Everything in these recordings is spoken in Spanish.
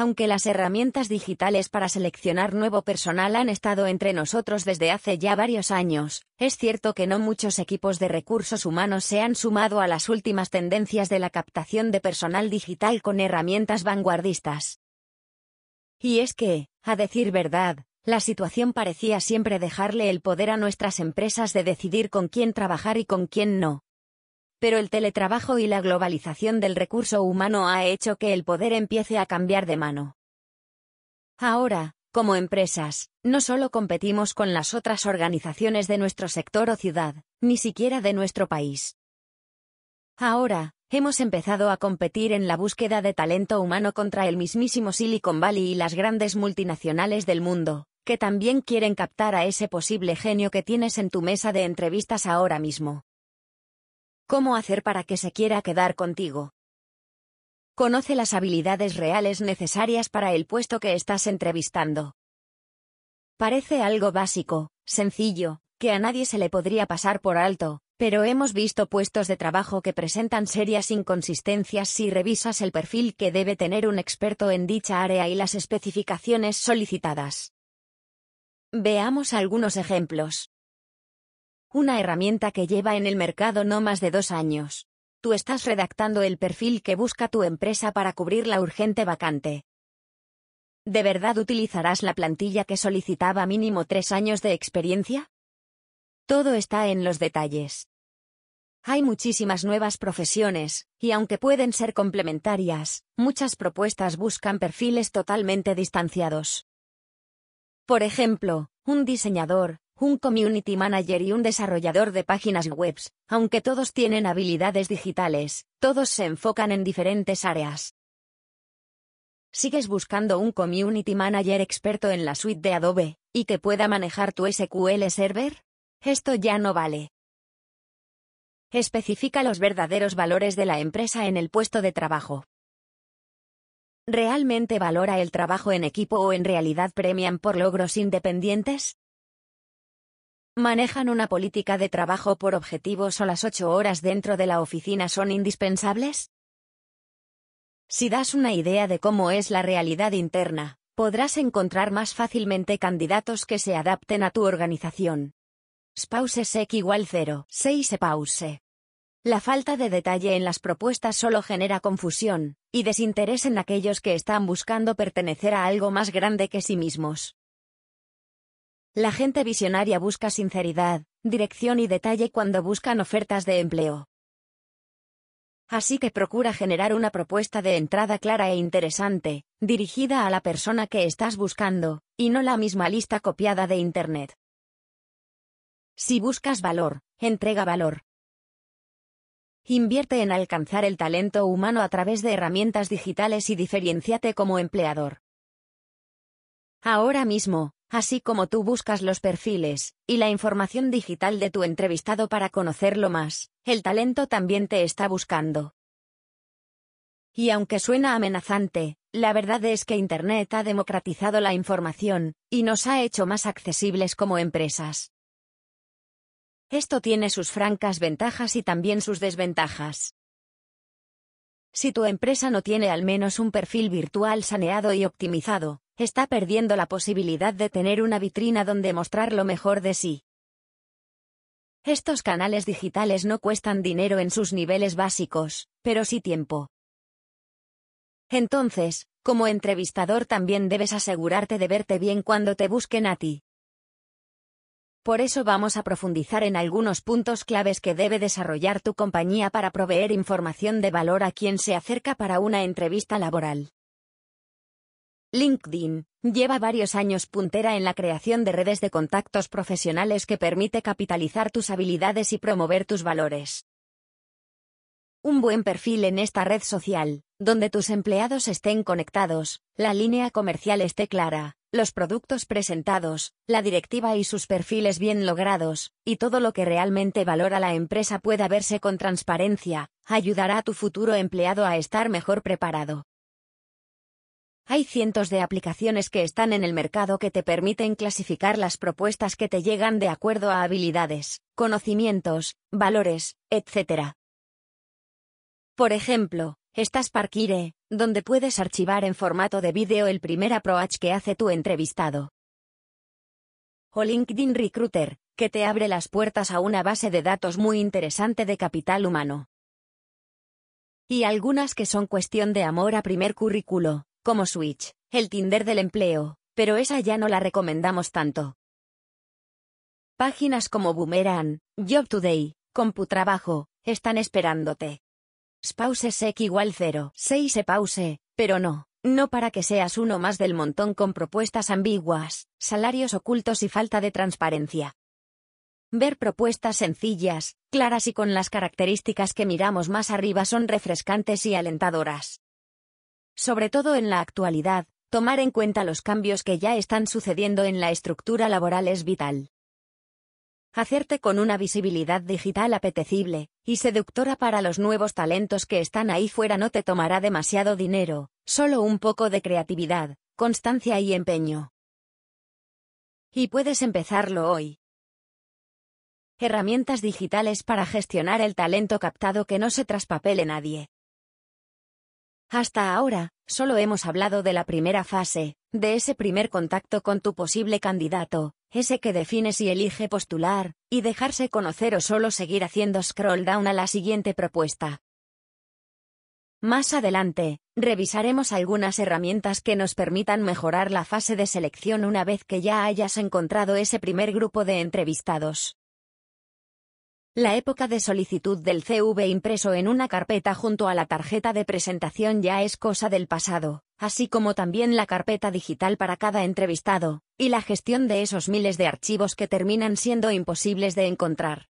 Aunque las herramientas digitales para seleccionar nuevo personal han estado entre nosotros desde hace ya varios años, es cierto que no muchos equipos de recursos humanos se han sumado a las últimas tendencias de la captación de personal digital con herramientas vanguardistas. Y es que, a decir verdad, la situación parecía siempre dejarle el poder a nuestras empresas de decidir con quién trabajar y con quién no pero el teletrabajo y la globalización del recurso humano ha hecho que el poder empiece a cambiar de mano. Ahora, como empresas, no solo competimos con las otras organizaciones de nuestro sector o ciudad, ni siquiera de nuestro país. Ahora, hemos empezado a competir en la búsqueda de talento humano contra el mismísimo Silicon Valley y las grandes multinacionales del mundo, que también quieren captar a ese posible genio que tienes en tu mesa de entrevistas ahora mismo. ¿Cómo hacer para que se quiera quedar contigo? Conoce las habilidades reales necesarias para el puesto que estás entrevistando. Parece algo básico, sencillo, que a nadie se le podría pasar por alto, pero hemos visto puestos de trabajo que presentan serias inconsistencias si revisas el perfil que debe tener un experto en dicha área y las especificaciones solicitadas. Veamos algunos ejemplos. Una herramienta que lleva en el mercado no más de dos años. Tú estás redactando el perfil que busca tu empresa para cubrir la urgente vacante. ¿De verdad utilizarás la plantilla que solicitaba mínimo tres años de experiencia? Todo está en los detalles. Hay muchísimas nuevas profesiones, y aunque pueden ser complementarias, muchas propuestas buscan perfiles totalmente distanciados. Por ejemplo, un diseñador, un community manager y un desarrollador de páginas web, aunque todos tienen habilidades digitales, todos se enfocan en diferentes áreas. ¿Sigues buscando un community manager experto en la suite de Adobe, y que pueda manejar tu SQL Server? Esto ya no vale. Especifica los verdaderos valores de la empresa en el puesto de trabajo. ¿Realmente valora el trabajo en equipo o en realidad premian por logros independientes? ¿Manejan una política de trabajo por objetivos o las ocho horas dentro de la oficina son indispensables? Si das una idea de cómo es la realidad interna, podrás encontrar más fácilmente candidatos que se adapten a tu organización. Spause sec igual 0, 6 pause. La falta de detalle en las propuestas solo genera confusión y desinterés en aquellos que están buscando pertenecer a algo más grande que sí mismos. La gente visionaria busca sinceridad, dirección y detalle cuando buscan ofertas de empleo. Así que procura generar una propuesta de entrada clara e interesante, dirigida a la persona que estás buscando, y no la misma lista copiada de Internet. Si buscas valor, entrega valor. Invierte en alcanzar el talento humano a través de herramientas digitales y diferenciate como empleador. Ahora mismo, así como tú buscas los perfiles y la información digital de tu entrevistado para conocerlo más, el talento también te está buscando. Y aunque suena amenazante, la verdad es que Internet ha democratizado la información y nos ha hecho más accesibles como empresas. Esto tiene sus francas ventajas y también sus desventajas. Si tu empresa no tiene al menos un perfil virtual saneado y optimizado, está perdiendo la posibilidad de tener una vitrina donde mostrar lo mejor de sí. Estos canales digitales no cuestan dinero en sus niveles básicos, pero sí tiempo. Entonces, como entrevistador también debes asegurarte de verte bien cuando te busquen a ti. Por eso vamos a profundizar en algunos puntos claves que debe desarrollar tu compañía para proveer información de valor a quien se acerca para una entrevista laboral. LinkedIn lleva varios años puntera en la creación de redes de contactos profesionales que permite capitalizar tus habilidades y promover tus valores. Un buen perfil en esta red social, donde tus empleados estén conectados, la línea comercial esté clara, los productos presentados, la directiva y sus perfiles bien logrados, y todo lo que realmente valora la empresa pueda verse con transparencia, ayudará a tu futuro empleado a estar mejor preparado. Hay cientos de aplicaciones que están en el mercado que te permiten clasificar las propuestas que te llegan de acuerdo a habilidades, conocimientos, valores, etc. Por ejemplo, Estás Parkire, donde puedes archivar en formato de vídeo el primer approach que hace tu entrevistado. O LinkedIn Recruiter, que te abre las puertas a una base de datos muy interesante de capital humano. Y algunas que son cuestión de amor a primer currículo, como Switch, el Tinder del empleo, pero esa ya no la recomendamos tanto. Páginas como Boomerang, Job Today, CompuTrabajo, están esperándote. Sec igual 0. 6 se pause, pero no, no para que seas uno más del montón con propuestas ambiguas, salarios ocultos y falta de transparencia. Ver propuestas sencillas, claras y con las características que miramos más arriba son refrescantes y alentadoras. Sobre todo en la actualidad, tomar en cuenta los cambios que ya están sucediendo en la estructura laboral es vital. Hacerte con una visibilidad digital apetecible y seductora para los nuevos talentos que están ahí fuera no te tomará demasiado dinero, solo un poco de creatividad, constancia y empeño. Y puedes empezarlo hoy. Herramientas digitales para gestionar el talento captado que no se traspapele nadie. Hasta ahora, solo hemos hablado de la primera fase, de ese primer contacto con tu posible candidato, ese que define si elige postular, y dejarse conocer o solo seguir haciendo scroll down a la siguiente propuesta. Más adelante, revisaremos algunas herramientas que nos permitan mejorar la fase de selección una vez que ya hayas encontrado ese primer grupo de entrevistados. La época de solicitud del CV impreso en una carpeta junto a la tarjeta de presentación ya es cosa del pasado, así como también la carpeta digital para cada entrevistado, y la gestión de esos miles de archivos que terminan siendo imposibles de encontrar.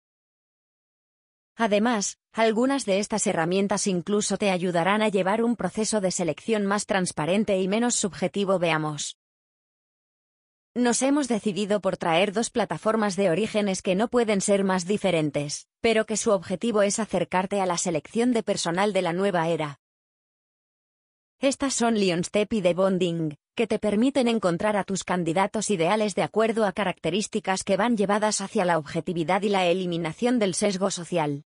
Además, algunas de estas herramientas incluso te ayudarán a llevar un proceso de selección más transparente y menos subjetivo. Veamos. Nos hemos decidido por traer dos plataformas de orígenes que no pueden ser más diferentes, pero que su objetivo es acercarte a la selección de personal de la nueva era. Estas son Lionstep y The Bonding, que te permiten encontrar a tus candidatos ideales de acuerdo a características que van llevadas hacia la objetividad y la eliminación del sesgo social.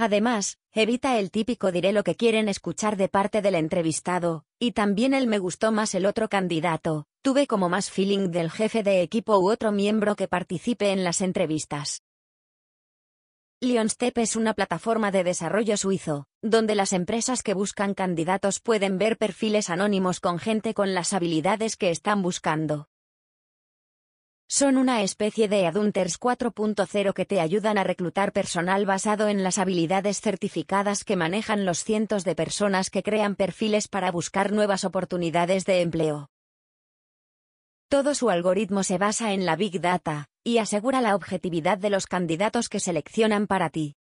Además, evita el típico diré lo que quieren escuchar de parte del entrevistado, y también el me gustó más el otro candidato, tuve como más feeling del jefe de equipo u otro miembro que participe en las entrevistas. Lionstep es una plataforma de desarrollo suizo, donde las empresas que buscan candidatos pueden ver perfiles anónimos con gente con las habilidades que están buscando. Son una especie de Adunters 4.0 que te ayudan a reclutar personal basado en las habilidades certificadas que manejan los cientos de personas que crean perfiles para buscar nuevas oportunidades de empleo. Todo su algoritmo se basa en la Big Data, y asegura la objetividad de los candidatos que seleccionan para ti.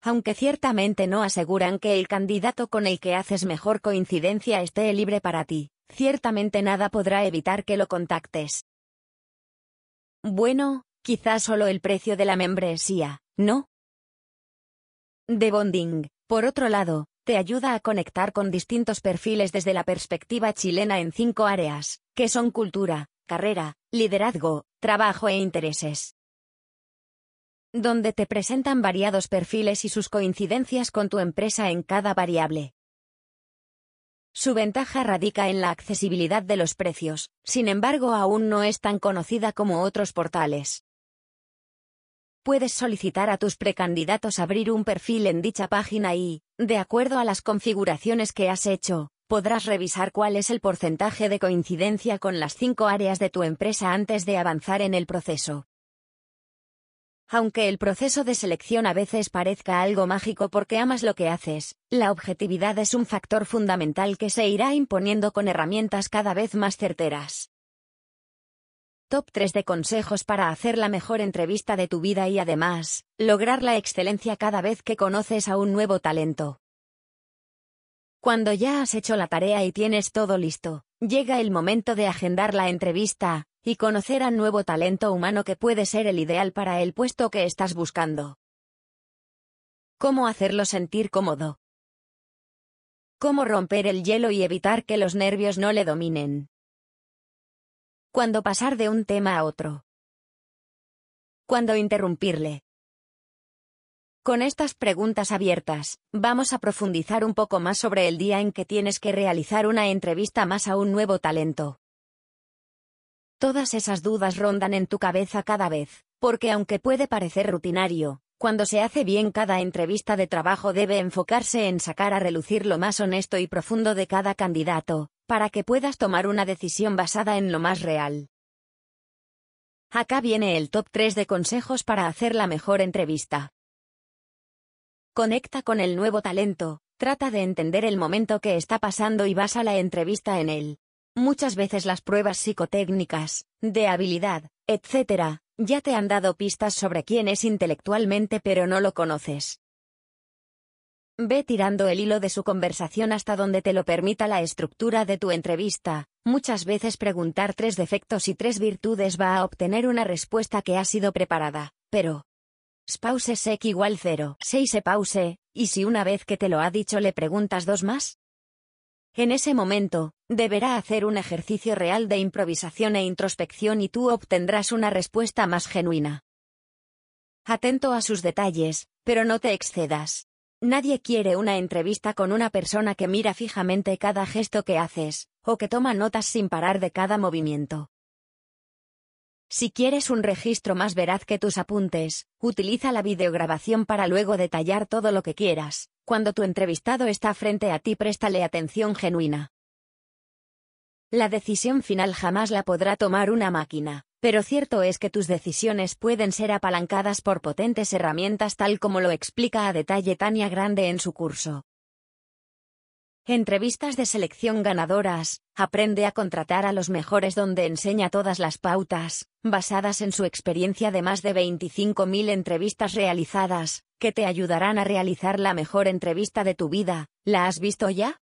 Aunque ciertamente no aseguran que el candidato con el que haces mejor coincidencia esté libre para ti, ciertamente nada podrá evitar que lo contactes. Bueno, quizás solo el precio de la membresía, ¿no? The Bonding, por otro lado, te ayuda a conectar con distintos perfiles desde la perspectiva chilena en cinco áreas, que son cultura, carrera, liderazgo, trabajo e intereses. Donde te presentan variados perfiles y sus coincidencias con tu empresa en cada variable. Su ventaja radica en la accesibilidad de los precios, sin embargo aún no es tan conocida como otros portales. Puedes solicitar a tus precandidatos abrir un perfil en dicha página y, de acuerdo a las configuraciones que has hecho, podrás revisar cuál es el porcentaje de coincidencia con las cinco áreas de tu empresa antes de avanzar en el proceso. Aunque el proceso de selección a veces parezca algo mágico porque amas lo que haces, la objetividad es un factor fundamental que se irá imponiendo con herramientas cada vez más certeras. Top 3 de consejos para hacer la mejor entrevista de tu vida y además, lograr la excelencia cada vez que conoces a un nuevo talento. Cuando ya has hecho la tarea y tienes todo listo, llega el momento de agendar la entrevista, y conocer a nuevo talento humano que puede ser el ideal para el puesto que estás buscando. ¿Cómo hacerlo sentir cómodo? ¿Cómo romper el hielo y evitar que los nervios no le dominen? ¿Cuándo pasar de un tema a otro? ¿Cuándo interrumpirle? Con estas preguntas abiertas, vamos a profundizar un poco más sobre el día en que tienes que realizar una entrevista más a un nuevo talento. Todas esas dudas rondan en tu cabeza cada vez, porque aunque puede parecer rutinario, cuando se hace bien cada entrevista de trabajo debe enfocarse en sacar a relucir lo más honesto y profundo de cada candidato, para que puedas tomar una decisión basada en lo más real. Acá viene el top 3 de consejos para hacer la mejor entrevista. Conecta con el nuevo talento, trata de entender el momento que está pasando y basa la entrevista en él. Muchas veces las pruebas psicotécnicas, de habilidad, etc., ya te han dado pistas sobre quién es intelectualmente pero no lo conoces. Ve tirando el hilo de su conversación hasta donde te lo permita la estructura de tu entrevista. Muchas veces preguntar tres defectos y tres virtudes va a obtener una respuesta que ha sido preparada, pero, Spause sec igual 0. 6 se pause, ¿y si una vez que te lo ha dicho le preguntas dos más? En ese momento, deberá hacer un ejercicio real de improvisación e introspección y tú obtendrás una respuesta más genuina. Atento a sus detalles, pero no te excedas. Nadie quiere una entrevista con una persona que mira fijamente cada gesto que haces, o que toma notas sin parar de cada movimiento. Si quieres un registro más veraz que tus apuntes, utiliza la videograbación para luego detallar todo lo que quieras. Cuando tu entrevistado está frente a ti, préstale atención genuina. La decisión final jamás la podrá tomar una máquina, pero cierto es que tus decisiones pueden ser apalancadas por potentes herramientas tal como lo explica a detalle Tania Grande en su curso. Entrevistas de selección ganadoras, aprende a contratar a los mejores donde enseña todas las pautas, basadas en su experiencia de más de 25.000 entrevistas realizadas, que te ayudarán a realizar la mejor entrevista de tu vida. ¿La has visto ya?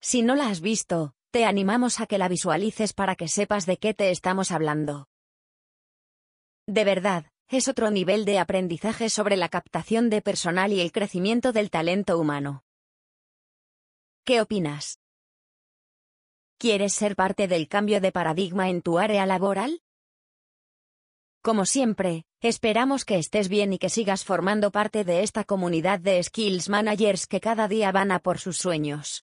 Si no la has visto, te animamos a que la visualices para que sepas de qué te estamos hablando. De verdad, es otro nivel de aprendizaje sobre la captación de personal y el crecimiento del talento humano. ¿Qué opinas? ¿Quieres ser parte del cambio de paradigma en tu área laboral? Como siempre, esperamos que estés bien y que sigas formando parte de esta comunidad de skills managers que cada día van a por sus sueños.